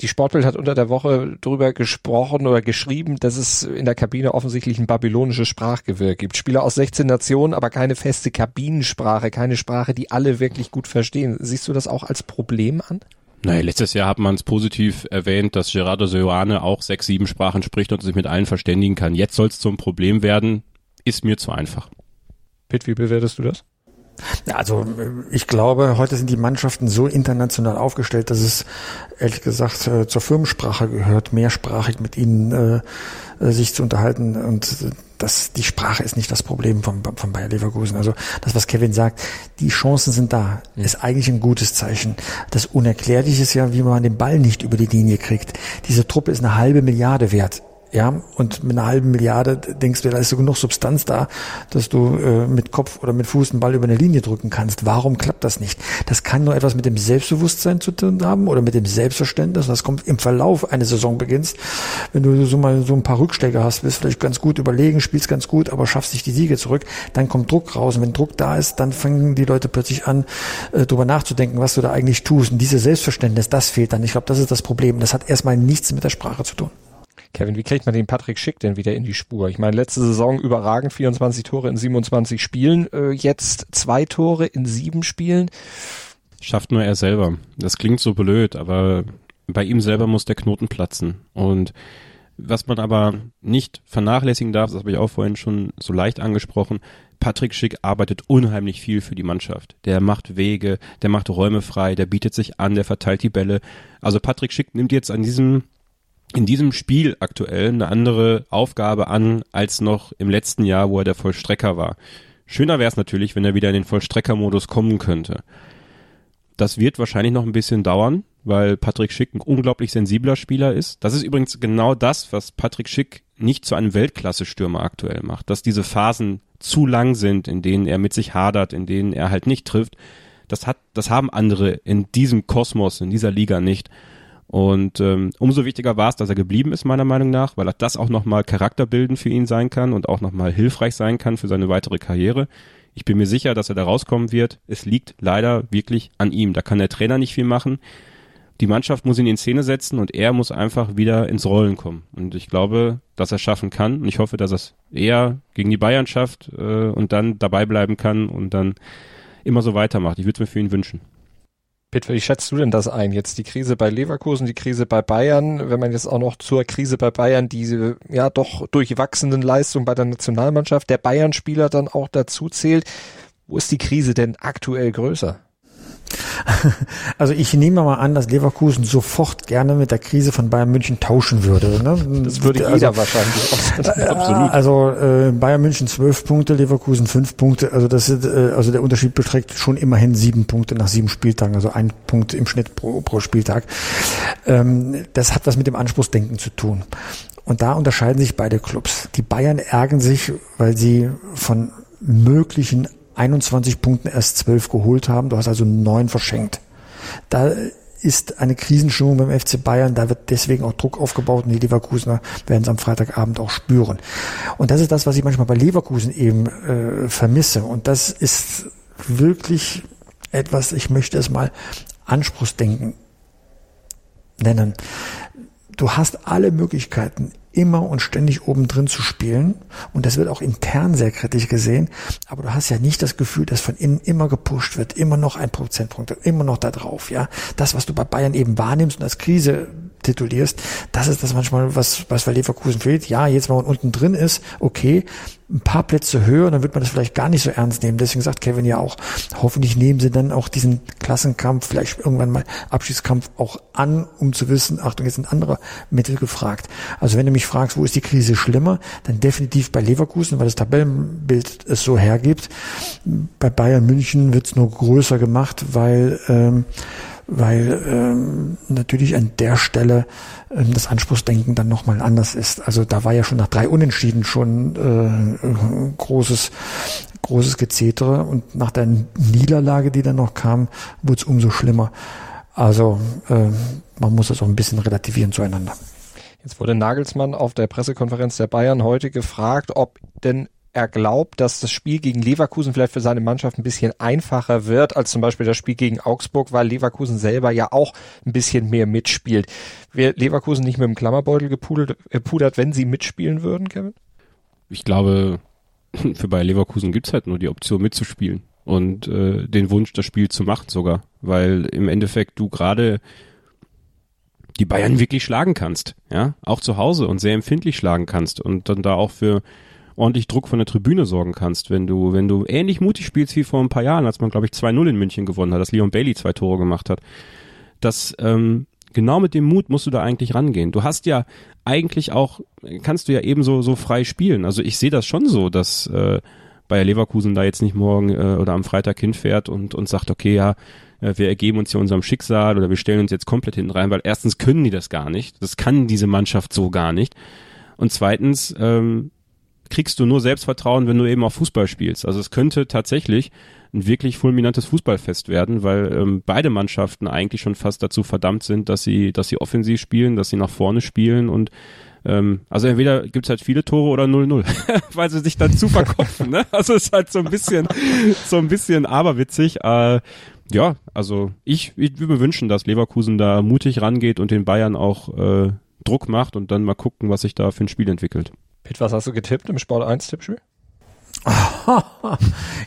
die Sportbild hat unter der Woche drüber gesprochen oder geschrieben, dass es in der Kabine offensichtlich ein babylonisches Sprachgewirr gibt. Spieler aus 16 Nationen, aber keine feste Kabinensprache, keine Sprache, die alle wirklich gut verstehen. Siehst du das auch als Problem an? Naja, letztes Jahr hat man es positiv erwähnt, dass Gerardo Seoane auch sechs, sieben Sprachen spricht und sich mit allen verständigen kann. Jetzt soll es zum Problem werden, ist mir zu einfach. Pitt, wie bewertest du das? Also ich glaube, heute sind die Mannschaften so international aufgestellt, dass es ehrlich gesagt äh, zur Firmensprache gehört, mehrsprachig mit ihnen äh, äh sich zu unterhalten und das, die Sprache ist nicht das Problem von, von Bayer Leverkusen. Also das, was Kevin sagt, die Chancen sind da, ist eigentlich ein gutes Zeichen. Das Unerklärliche ist ja, wie man den Ball nicht über die Linie kriegt. Diese Truppe ist eine halbe Milliarde wert. Ja, und mit einer halben Milliarde denkst du, da ist so genug Substanz da, dass du äh, mit Kopf oder mit Fuß einen Ball über eine Linie drücken kannst. Warum klappt das nicht? Das kann nur etwas mit dem Selbstbewusstsein zu tun haben oder mit dem Selbstverständnis. Das kommt im Verlauf eines Saisonbeginns. Wenn du so mal so ein paar Rückschläge hast, bist vielleicht ganz gut überlegen, spielst ganz gut, aber schaffst nicht die Siege zurück, dann kommt Druck raus. Und wenn Druck da ist, dann fangen die Leute plötzlich an, äh, darüber nachzudenken, was du da eigentlich tust. Und dieses Selbstverständnis, das fehlt dann. Ich glaube, das ist das Problem. Das hat erstmal nichts mit der Sprache zu tun. Kevin, wie kriegt man den Patrick Schick denn wieder in die Spur? Ich meine, letzte Saison überragend, 24 Tore in 27 Spielen, äh, jetzt zwei Tore in sieben Spielen. Schafft nur er selber. Das klingt so blöd, aber bei ihm selber muss der Knoten platzen. Und was man aber nicht vernachlässigen darf, das habe ich auch vorhin schon so leicht angesprochen, Patrick Schick arbeitet unheimlich viel für die Mannschaft. Der macht Wege, der macht Räume frei, der bietet sich an, der verteilt die Bälle. Also Patrick Schick nimmt jetzt an diesem in diesem Spiel aktuell eine andere Aufgabe an als noch im letzten Jahr, wo er der Vollstrecker war. Schöner wäre es natürlich, wenn er wieder in den Vollstreckermodus kommen könnte. Das wird wahrscheinlich noch ein bisschen dauern, weil Patrick Schick ein unglaublich sensibler Spieler ist. Das ist übrigens genau das, was Patrick Schick nicht zu einem Weltklasse-Stürmer aktuell macht, dass diese Phasen zu lang sind, in denen er mit sich hadert, in denen er halt nicht trifft. Das hat, das haben andere in diesem Kosmos, in dieser Liga nicht. Und ähm, umso wichtiger war es, dass er geblieben ist, meiner Meinung nach, weil das auch nochmal charakterbildend für ihn sein kann und auch nochmal hilfreich sein kann für seine weitere Karriere. Ich bin mir sicher, dass er da rauskommen wird. Es liegt leider wirklich an ihm. Da kann der Trainer nicht viel machen. Die Mannschaft muss ihn in Szene setzen und er muss einfach wieder ins Rollen kommen. Und ich glaube, dass er schaffen kann. Und ich hoffe, dass er es eher gegen die Bayern schafft äh, und dann dabei bleiben kann und dann immer so weitermacht. Ich würde es mir für ihn wünschen. Peter, wie schätzt du denn das ein? Jetzt die Krise bei Leverkusen, die Krise bei Bayern, wenn man jetzt auch noch zur Krise bei Bayern diese ja doch durchwachsenen Leistungen bei der Nationalmannschaft der Bayern-Spieler dann auch dazu zählt. Wo ist die Krise denn aktuell größer? Also ich nehme mal an, dass Leverkusen sofort gerne mit der Krise von Bayern München tauschen würde. Ne? Das würde also, jeder wahrscheinlich. Absolut. Also äh, Bayern München zwölf Punkte, Leverkusen fünf Punkte. Also das ist, äh, also der Unterschied beträgt schon immerhin sieben Punkte nach sieben Spieltagen, also ein Punkt im Schnitt pro, pro Spieltag. Ähm, das hat was mit dem Anspruchsdenken zu tun. Und da unterscheiden sich beide Clubs. Die Bayern ärgern sich, weil sie von möglichen 21 Punkten erst 12 geholt haben. Du hast also neun verschenkt. Da ist eine Krisenstimmung beim FC Bayern, da wird deswegen auch Druck aufgebaut und die Leverkusener werden es am Freitagabend auch spüren. Und das ist das, was ich manchmal bei Leverkusen eben äh, vermisse. Und das ist wirklich etwas, ich möchte es mal Anspruchsdenken nennen. Du hast alle Möglichkeiten, immer und ständig oben drin zu spielen. Und das wird auch intern sehr kritisch gesehen. Aber du hast ja nicht das Gefühl, dass von innen immer gepusht wird, immer noch ein Prozentpunkt, immer noch da drauf, ja. Das, was du bei Bayern eben wahrnimmst und als Krise titulierst, das ist das manchmal, was, was bei Leverkusen fehlt. Ja, jetzt, wo man unten drin ist, okay, ein paar Plätze höher, dann wird man das vielleicht gar nicht so ernst nehmen. Deswegen sagt Kevin ja auch, hoffentlich nehmen sie dann auch diesen Klassenkampf, vielleicht irgendwann mal Abschiedskampf auch an, um zu wissen, Achtung, jetzt sind andere Mittel gefragt. Also wenn du mich fragst, wo ist die Krise schlimmer, dann definitiv bei Leverkusen, weil das Tabellenbild es so hergibt. Bei Bayern München wird es nur größer gemacht, weil ähm, weil ähm, natürlich an der Stelle ähm, das Anspruchsdenken dann nochmal anders ist. Also da war ja schon nach drei Unentschieden schon äh, großes, großes Gezetere und nach der Niederlage, die dann noch kam, wurde es umso schlimmer. Also äh, man muss das auch ein bisschen relativieren zueinander. Jetzt wurde Nagelsmann auf der Pressekonferenz der Bayern heute gefragt, ob denn er glaubt, dass das Spiel gegen Leverkusen vielleicht für seine Mannschaft ein bisschen einfacher wird als zum Beispiel das Spiel gegen Augsburg, weil Leverkusen selber ja auch ein bisschen mehr mitspielt. Wäre Leverkusen nicht mit dem Klammerbeutel gepudert, gepudert, wenn sie mitspielen würden, Kevin? Ich glaube, für Bayer Leverkusen gibt's halt nur die Option mitzuspielen und äh, den Wunsch, das Spiel zu machen sogar, weil im Endeffekt du gerade die Bayern wirklich schlagen kannst, ja, auch zu Hause und sehr empfindlich schlagen kannst und dann da auch für ordentlich Druck von der Tribüne sorgen kannst, wenn du, wenn du ähnlich mutig spielst wie vor ein paar Jahren, als man, glaube ich, 2-0 in München gewonnen hat, dass Leon Bailey zwei Tore gemacht hat. Das, ähm, genau mit dem Mut musst du da eigentlich rangehen. Du hast ja eigentlich auch, kannst du ja ebenso so frei spielen. Also ich sehe das schon so, dass äh, Bayer Leverkusen da jetzt nicht morgen äh, oder am Freitag hinfährt und, und sagt, okay, ja, äh, wir ergeben uns hier unserem Schicksal oder wir stellen uns jetzt komplett hinten rein, weil erstens können die das gar nicht. Das kann diese Mannschaft so gar nicht. Und zweitens ähm, kriegst du nur Selbstvertrauen, wenn du eben auch Fußball spielst. Also es könnte tatsächlich ein wirklich fulminantes Fußballfest werden, weil ähm, beide Mannschaften eigentlich schon fast dazu verdammt sind, dass sie, dass sie offensiv spielen, dass sie nach vorne spielen und ähm, also entweder gibt's halt viele Tore oder 0-0, weil sie sich dann zu verkopfen. Ne? Also es ist halt so ein bisschen, so ein bisschen aberwitzig. Äh, ja, also ich, ich würde mir wünschen, dass Leverkusen da mutig rangeht und den Bayern auch äh, Druck macht und dann mal gucken, was sich da für ein Spiel entwickelt. Pitt, was hast du getippt im Sport 1 Tippspiel?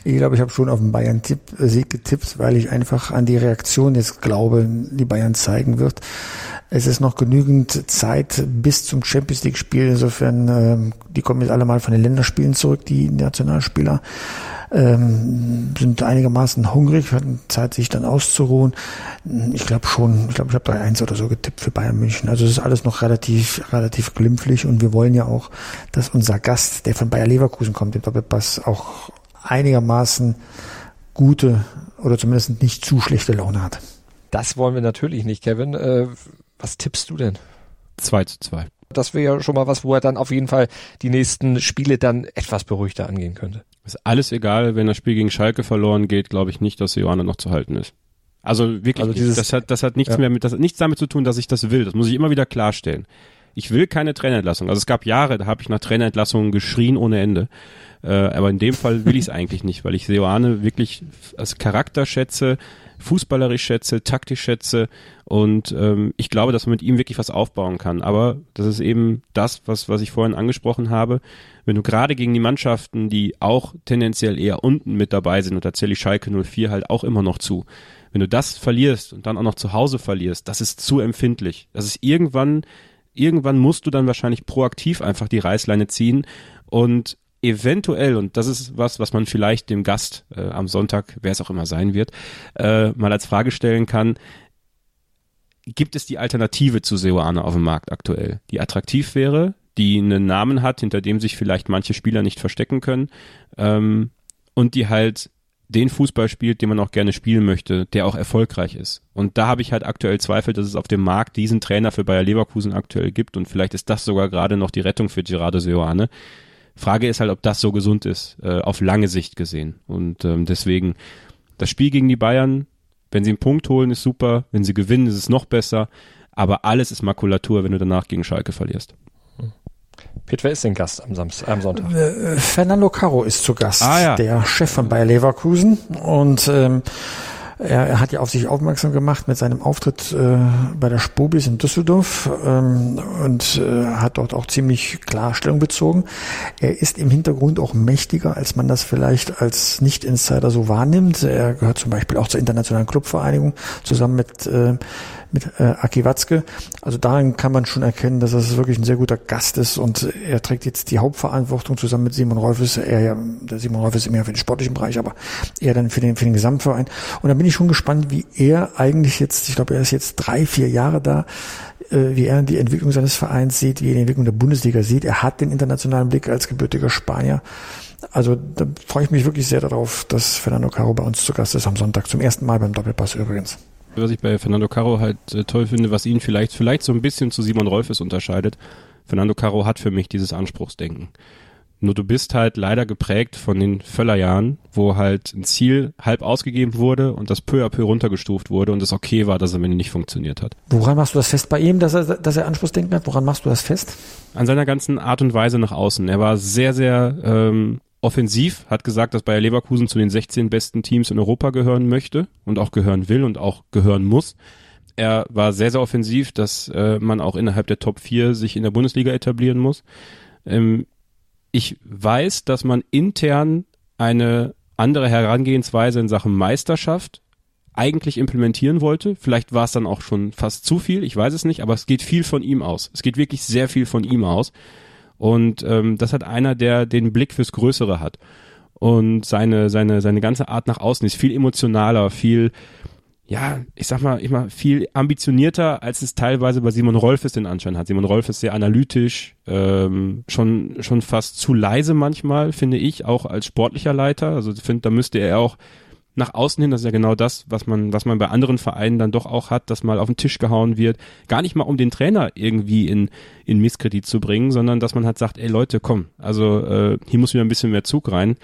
ich glaube, ich habe schon auf den Bayern-Sieg getippt, weil ich einfach an die Reaktion jetzt glaube, die Bayern zeigen wird. Es ist noch genügend Zeit bis zum Champions League-Spiel. Insofern, äh, die kommen jetzt alle mal von den Länderspielen zurück, die Nationalspieler ähm, sind einigermaßen hungrig, hatten Zeit, sich dann auszuruhen. Ich glaube schon, ich glaube, ich habe 3-1 oder so getippt für Bayern München. Also es ist alles noch relativ, relativ glimpflich und wir wollen ja auch, dass unser Gast, der von Bayer Leverkusen kommt, im Doppelpass, auch einigermaßen gute oder zumindest nicht zu schlechte Laune hat. Das wollen wir natürlich nicht, Kevin. Äh, was tippst du denn? 2 zu 2. Das wäre ja schon mal was, wo er dann auf jeden Fall die nächsten Spiele dann etwas beruhigter angehen könnte. Ist alles egal, wenn das Spiel gegen Schalke verloren geht, glaube ich nicht, dass Johanna noch zu halten ist. Also wirklich, also dieses, das hat, das hat nichts ja. mehr mit, das hat nichts damit zu tun, dass ich das will. Das muss ich immer wieder klarstellen. Ich will keine Trainerentlassung. Also es gab Jahre, da habe ich nach Trainerentlassungen geschrien ohne Ende. Äh, aber in dem Fall will ich es eigentlich nicht, weil ich Seoane wirklich als Charakter schätze, fußballerisch schätze, taktisch schätze und ähm, ich glaube, dass man mit ihm wirklich was aufbauen kann. Aber das ist eben das, was, was ich vorhin angesprochen habe. Wenn du gerade gegen die Mannschaften, die auch tendenziell eher unten mit dabei sind, und da zähle ich Schalke 04 halt auch immer noch zu, wenn du das verlierst und dann auch noch zu Hause verlierst, das ist zu empfindlich. Das ist irgendwann, irgendwann musst du dann wahrscheinlich proaktiv einfach die Reißleine ziehen und eventuell, und das ist was, was man vielleicht dem Gast äh, am Sonntag, wer es auch immer sein wird, äh, mal als Frage stellen kann, gibt es die Alternative zu Seoane auf dem Markt aktuell, die attraktiv wäre, die einen Namen hat, hinter dem sich vielleicht manche Spieler nicht verstecken können ähm, und die halt den Fußball spielt, den man auch gerne spielen möchte, der auch erfolgreich ist. Und da habe ich halt aktuell Zweifel, dass es auf dem Markt diesen Trainer für Bayer Leverkusen aktuell gibt und vielleicht ist das sogar gerade noch die Rettung für Gerardo Seoane. Frage ist halt, ob das so gesund ist, äh, auf lange Sicht gesehen. Und ähm, deswegen, das Spiel gegen die Bayern, wenn sie einen Punkt holen, ist super. Wenn sie gewinnen, ist es noch besser. Aber alles ist Makulatur, wenn du danach gegen Schalke verlierst. Pete, wer ist denn Gast am, Samstag, am Sonntag? Äh, Fernando Caro ist zu Gast, ah, ja. der Chef von Bayer Leverkusen. Und ähm, er, er, hat ja auf sich aufmerksam gemacht mit seinem Auftritt äh, bei der Spobis in Düsseldorf ähm, und äh, hat dort auch ziemlich klar Stellung bezogen. Er ist im Hintergrund auch mächtiger, als man das vielleicht als Nicht-Insider so wahrnimmt. Er gehört zum Beispiel auch zur Internationalen Clubvereinigung zusammen mit äh, mit äh, Aki Watzke. Also darin kann man schon erkennen, dass es wirklich ein sehr guter Gast ist und er trägt jetzt die Hauptverantwortung zusammen mit Simon Rolfes. Er ja, der Simon Rolfes ist immer für den sportlichen Bereich, aber er dann für den, für den Gesamtverein. Und da bin ich schon gespannt, wie er eigentlich jetzt, ich glaube, er ist jetzt drei, vier Jahre da, äh, wie er die Entwicklung seines Vereins sieht, wie er die Entwicklung der Bundesliga sieht. Er hat den internationalen Blick als gebürtiger Spanier. Also da freue ich mich wirklich sehr darauf, dass Fernando Caro bei uns zu Gast ist am Sonntag, zum ersten Mal beim Doppelpass übrigens was ich bei Fernando Caro halt äh, toll finde, was ihn vielleicht, vielleicht so ein bisschen zu Simon Rolfes unterscheidet. Fernando Caro hat für mich dieses Anspruchsdenken. Nur du bist halt leider geprägt von den Völlerjahren, wo halt ein Ziel halb ausgegeben wurde und das peu à peu runtergestuft wurde und es okay war, dass es am Ende nicht funktioniert hat. Woran machst du das fest bei ihm, dass er, dass er Anspruchsdenken hat? Woran machst du das fest? An seiner ganzen Art und Weise nach außen. Er war sehr, sehr ähm, offensiv, hat gesagt, dass Bayer Leverkusen zu den 16 besten Teams in Europa gehören möchte und auch gehören will und auch gehören muss. Er war sehr, sehr offensiv, dass äh, man auch innerhalb der Top 4 sich in der Bundesliga etablieren muss. Ähm, ich weiß, dass man intern eine andere Herangehensweise in Sachen Meisterschaft eigentlich implementieren wollte. Vielleicht war es dann auch schon fast zu viel, ich weiß es nicht, aber es geht viel von ihm aus. Es geht wirklich sehr viel von ihm aus. Und ähm, das hat einer, der den Blick fürs Größere hat. Und seine, seine, seine ganze Art nach außen ist viel emotionaler, viel, ja, ich sag mal, immer viel ambitionierter, als es teilweise bei Simon Rolfes den Anschein hat. Simon Rolfes sehr analytisch, ähm, schon, schon fast zu leise manchmal, finde ich, auch als sportlicher Leiter. Also ich finde, da müsste er auch nach außen hin, das ist ja genau das, was man, was man bei anderen Vereinen dann doch auch hat, dass mal auf den Tisch gehauen wird. Gar nicht mal um den Trainer irgendwie in, in Misskredit zu bringen, sondern dass man halt sagt, ey Leute, komm, also äh, hier muss wieder ein bisschen mehr Zug rein.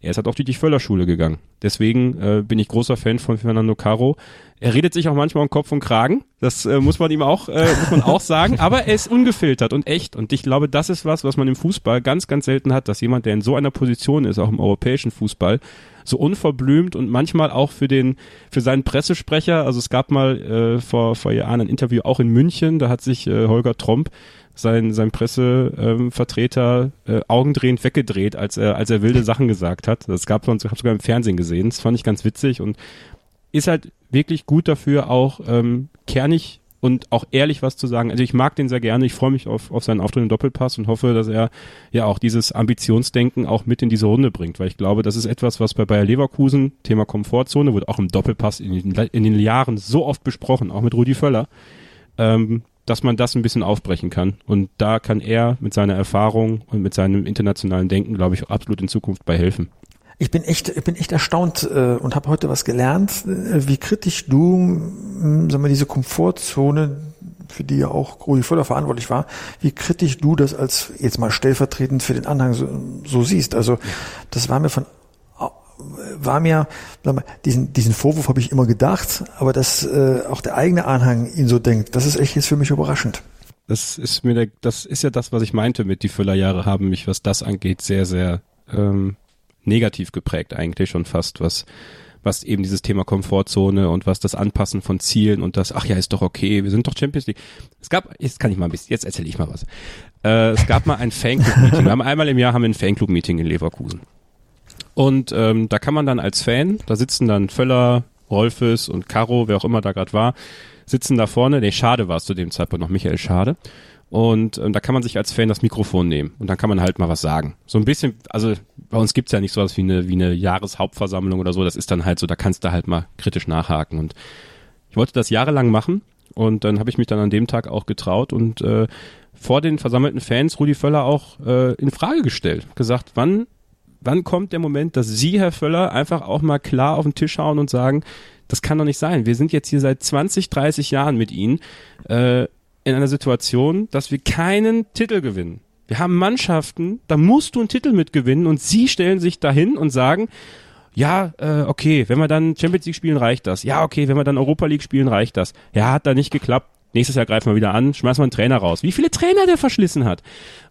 Er ist halt auch durch die Völlerschule gegangen. Deswegen äh, bin ich großer Fan von Fernando Caro. Er redet sich auch manchmal um Kopf und Kragen. Das äh, muss man ihm auch, äh, muss man auch sagen. Aber er ist ungefiltert und echt. Und ich glaube, das ist was, was man im Fußball ganz, ganz selten hat, dass jemand, der in so einer Position ist, auch im europäischen Fußball, so unverblümt und manchmal auch für den, für seinen Pressesprecher. Also es gab mal äh, vor, vor Jahren ein Interview auch in München, da hat sich äh, Holger Tromp sein, sein Pressevertreter äh, augendrehend weggedreht, als er, als er wilde Sachen gesagt hat. Das gab es, ich habe sogar im Fernsehen gesehen. Das fand ich ganz witzig und ist halt wirklich gut dafür, auch ähm, kernig und auch ehrlich was zu sagen. Also ich mag den sehr gerne. Ich freue mich auf, auf seinen Auftritt im Doppelpass und hoffe, dass er ja auch dieses Ambitionsdenken auch mit in diese Runde bringt, weil ich glaube, das ist etwas, was bei Bayer Leverkusen, Thema Komfortzone, wird auch im Doppelpass in den, in den Jahren so oft besprochen, auch mit Rudi Völler, ähm, dass man das ein bisschen aufbrechen kann. Und da kann er mit seiner Erfahrung und mit seinem internationalen Denken, glaube ich, absolut in Zukunft bei helfen. Ich bin echt, ich bin echt erstaunt äh, und habe heute was gelernt, äh, wie kritisch du, äh, sag mal, diese Komfortzone, für die ja auch Rudi Völler verantwortlich war, wie kritisch du das als jetzt mal stellvertretend für den Anhang so, so siehst. Also das war mir von war mir, diesen, diesen Vorwurf habe ich immer gedacht, aber dass äh, auch der eigene Anhang ihn so denkt, das ist echt jetzt für mich überraschend. Das ist mir der, das ist ja das, was ich meinte mit die Füllerjahre haben mich, was das angeht, sehr, sehr ähm, negativ geprägt eigentlich schon fast, was was eben dieses Thema Komfortzone und was das Anpassen von Zielen und das, ach ja, ist doch okay, wir sind doch Champions League. Es gab, jetzt kann ich mal ein bisschen, jetzt erzähle ich mal was. Äh, es gab mal ein Fanclub-Meeting. Einmal im Jahr haben wir ein Fanclub-Meeting in Leverkusen. Und ähm, da kann man dann als Fan, da sitzen dann Völler, Rolfes und Caro, wer auch immer da gerade war, sitzen da vorne. Nee, Schade war es zu dem Zeitpunkt noch, Michael Schade. Und ähm, da kann man sich als Fan das Mikrofon nehmen und dann kann man halt mal was sagen. So ein bisschen, also bei uns gibt's ja nicht sowas wie eine, wie eine Jahreshauptversammlung oder so, das ist dann halt so, da kannst du halt mal kritisch nachhaken. Und ich wollte das jahrelang machen und dann habe ich mich dann an dem Tag auch getraut und äh, vor den versammelten Fans Rudi Völler auch äh, in Frage gestellt. Gesagt, wann, wann kommt der Moment, dass Sie, Herr Völler, einfach auch mal klar auf den Tisch hauen und sagen, das kann doch nicht sein. Wir sind jetzt hier seit 20, 30 Jahren mit Ihnen. Äh, in einer Situation, dass wir keinen Titel gewinnen. Wir haben Mannschaften, da musst du einen Titel mitgewinnen und sie stellen sich dahin und sagen, ja, äh, okay, wenn wir dann Champions League spielen, reicht das. Ja, okay, wenn wir dann Europa League spielen, reicht das. Ja, hat da nicht geklappt. Nächstes Jahr greifen wir wieder an, schmeißen wir einen Trainer raus. Wie viele Trainer der verschlissen hat.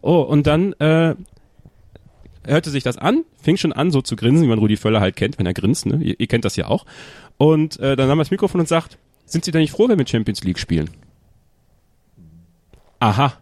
Oh, und dann äh, hörte sich das an, fing schon an, so zu grinsen, wie man Rudi Völler halt kennt, wenn er grinst. Ne? Ihr, ihr kennt das ja auch. Und äh, dann nahm er das Mikrofon und sagt, sind Sie denn nicht froh, wenn wir Champions League spielen? aha,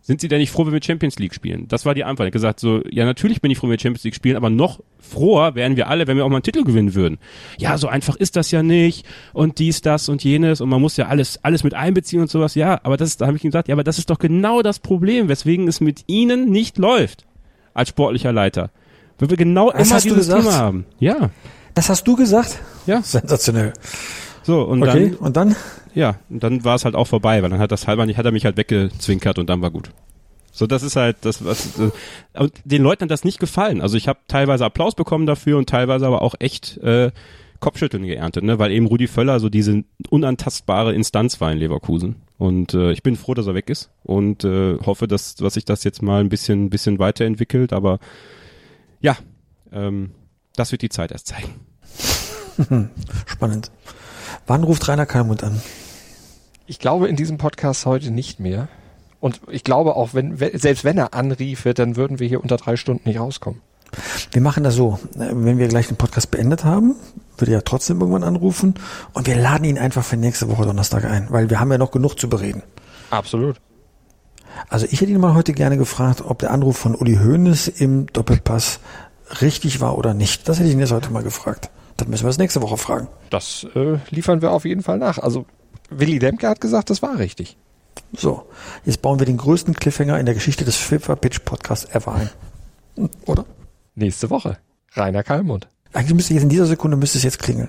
sind Sie denn nicht froh, wenn wir Champions League spielen? Das war die Antwort. Er hat gesagt so, ja, natürlich bin ich froh, wenn wir Champions League spielen, aber noch froher wären wir alle, wenn wir auch mal einen Titel gewinnen würden. Ja, so einfach ist das ja nicht und dies, das und jenes und man muss ja alles, alles mit einbeziehen und sowas. Ja, aber das ist, da habe ich ihm gesagt, ja, aber das ist doch genau das Problem, weswegen es mit Ihnen nicht läuft als sportlicher Leiter. Weil wir genau das immer dieses Thema haben. Ja. Das hast du gesagt? Ja. Sensationell. So, und okay, dann. und dann? Ja, und dann war es halt auch vorbei, weil dann hat das halber nicht, hat er mich halt weggezwinkert und dann war gut. So, das ist halt das, was äh, und den Leuten hat das nicht gefallen. Also ich habe teilweise Applaus bekommen dafür und teilweise aber auch echt äh, Kopfschütteln geerntet, ne, weil eben Rudi Völler so diese unantastbare Instanz war in Leverkusen. Und äh, ich bin froh, dass er weg ist und äh, hoffe, dass, dass sich das jetzt mal ein bisschen, bisschen weiterentwickelt. Aber ja, ähm, das wird die Zeit erst zeigen. Spannend. Wann ruft Rainer Kalmund an? Ich glaube in diesem Podcast heute nicht mehr. Und ich glaube auch, wenn, selbst wenn er anriefe, dann würden wir hier unter drei Stunden nicht rauskommen. Wir machen das so, wenn wir gleich den Podcast beendet haben, würde ja trotzdem irgendwann anrufen und wir laden ihn einfach für nächste Woche Donnerstag ein, weil wir haben ja noch genug zu bereden. Absolut. Also ich hätte ihn mal heute gerne gefragt, ob der Anruf von Uli Hoeneß im Doppelpass richtig war oder nicht. Das hätte ich ihn jetzt heute mal gefragt. Das müssen wir es nächste Woche fragen. Das äh, liefern wir auf jeden Fall nach. Also Willi Demke hat gesagt, das war richtig. So, jetzt bauen wir den größten Cliffhanger in der Geschichte des FIFA Pitch Podcasts ever ein. Hm, Oder? Nächste Woche. Rainer Kalmund. Eigentlich müsste jetzt in dieser Sekunde müsste es jetzt klingeln.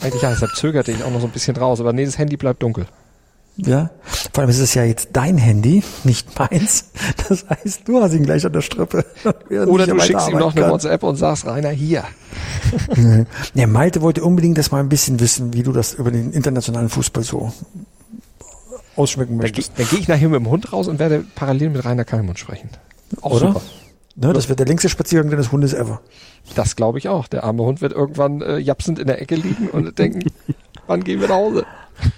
Eigentlich ja, deshalb zögerte ich auch noch so ein bisschen raus, aber nee, das Handy bleibt dunkel. Ja, vor allem ist es ja jetzt dein Handy, nicht meins. Das heißt, du hast ihn gleich an der Strippe. Oder du schickst ihm noch eine WhatsApp und sagst, Rainer, hier. Ja, Malte wollte unbedingt das mal ein bisschen wissen, wie du das über den internationalen Fußball so ausschmecken Dann, möchtest. dann gehe ich nachher mit dem Hund raus und werde parallel mit Rainer Kalmund sprechen. Auch Oder? super. Ne, das wird der längste Spaziergang deines Hundes ever. Das glaube ich auch. Der arme Hund wird irgendwann äh, japsend in der Ecke liegen und denken, wann gehen wir nach Hause?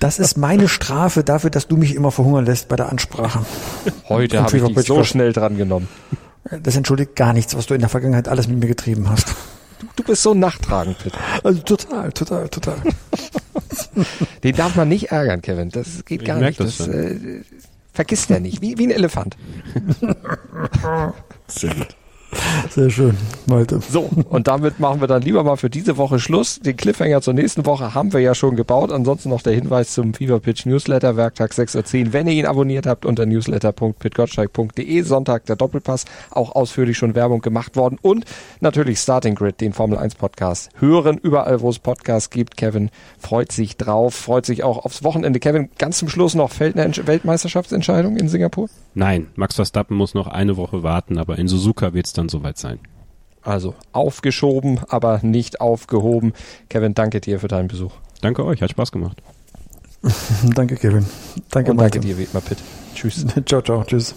Das ist meine Strafe dafür, dass du mich immer verhungern lässt bei der Ansprache. Heute habe ich dich so schnell dran genommen. Das entschuldigt gar nichts, was du in der Vergangenheit alles mit mir getrieben hast. Du bist so nachtragend, Pitt. Also total, total, total. Den darf man nicht ärgern, Kevin. Das geht Ich gar nicht. das Das, schon. äh, vergisst er nicht. Wie, wie ein Elefant. Sehr gut. Sehr schön, Malte. So, und damit machen wir dann lieber mal für diese Woche Schluss. Den Cliffhanger zur nächsten Woche haben wir ja schon gebaut. Ansonsten noch der Hinweis zum Fever Pitch Newsletter, Werktag 6.10 Uhr. Wenn ihr ihn abonniert habt unter newsletter.pitgottschalk.de, Sonntag der Doppelpass, auch ausführlich schon Werbung gemacht worden. Und natürlich Starting Grid, den Formel 1 Podcast. Hören überall, wo es Podcasts gibt. Kevin freut sich drauf, freut sich auch aufs Wochenende. Kevin, ganz zum Schluss noch, fällt eine Entsch- Weltmeisterschaftsentscheidung in Singapur? Nein, Max Verstappen muss noch eine Woche warten, aber in Suzuka wird es dann soweit sein. Also aufgeschoben, aber nicht aufgehoben. Kevin, danke dir für deinen Besuch. Danke euch, hat Spaß gemacht. Danke, Kevin. Danke, Und danke dir, Wedmer Pitt. Tschüss. Ciao, ciao, tschüss.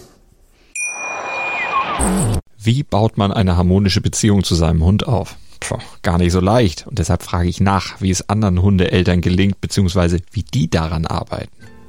Wie baut man eine harmonische Beziehung zu seinem Hund auf? Puh, gar nicht so leicht. Und deshalb frage ich nach, wie es anderen Hundeeltern gelingt, beziehungsweise wie die daran arbeiten.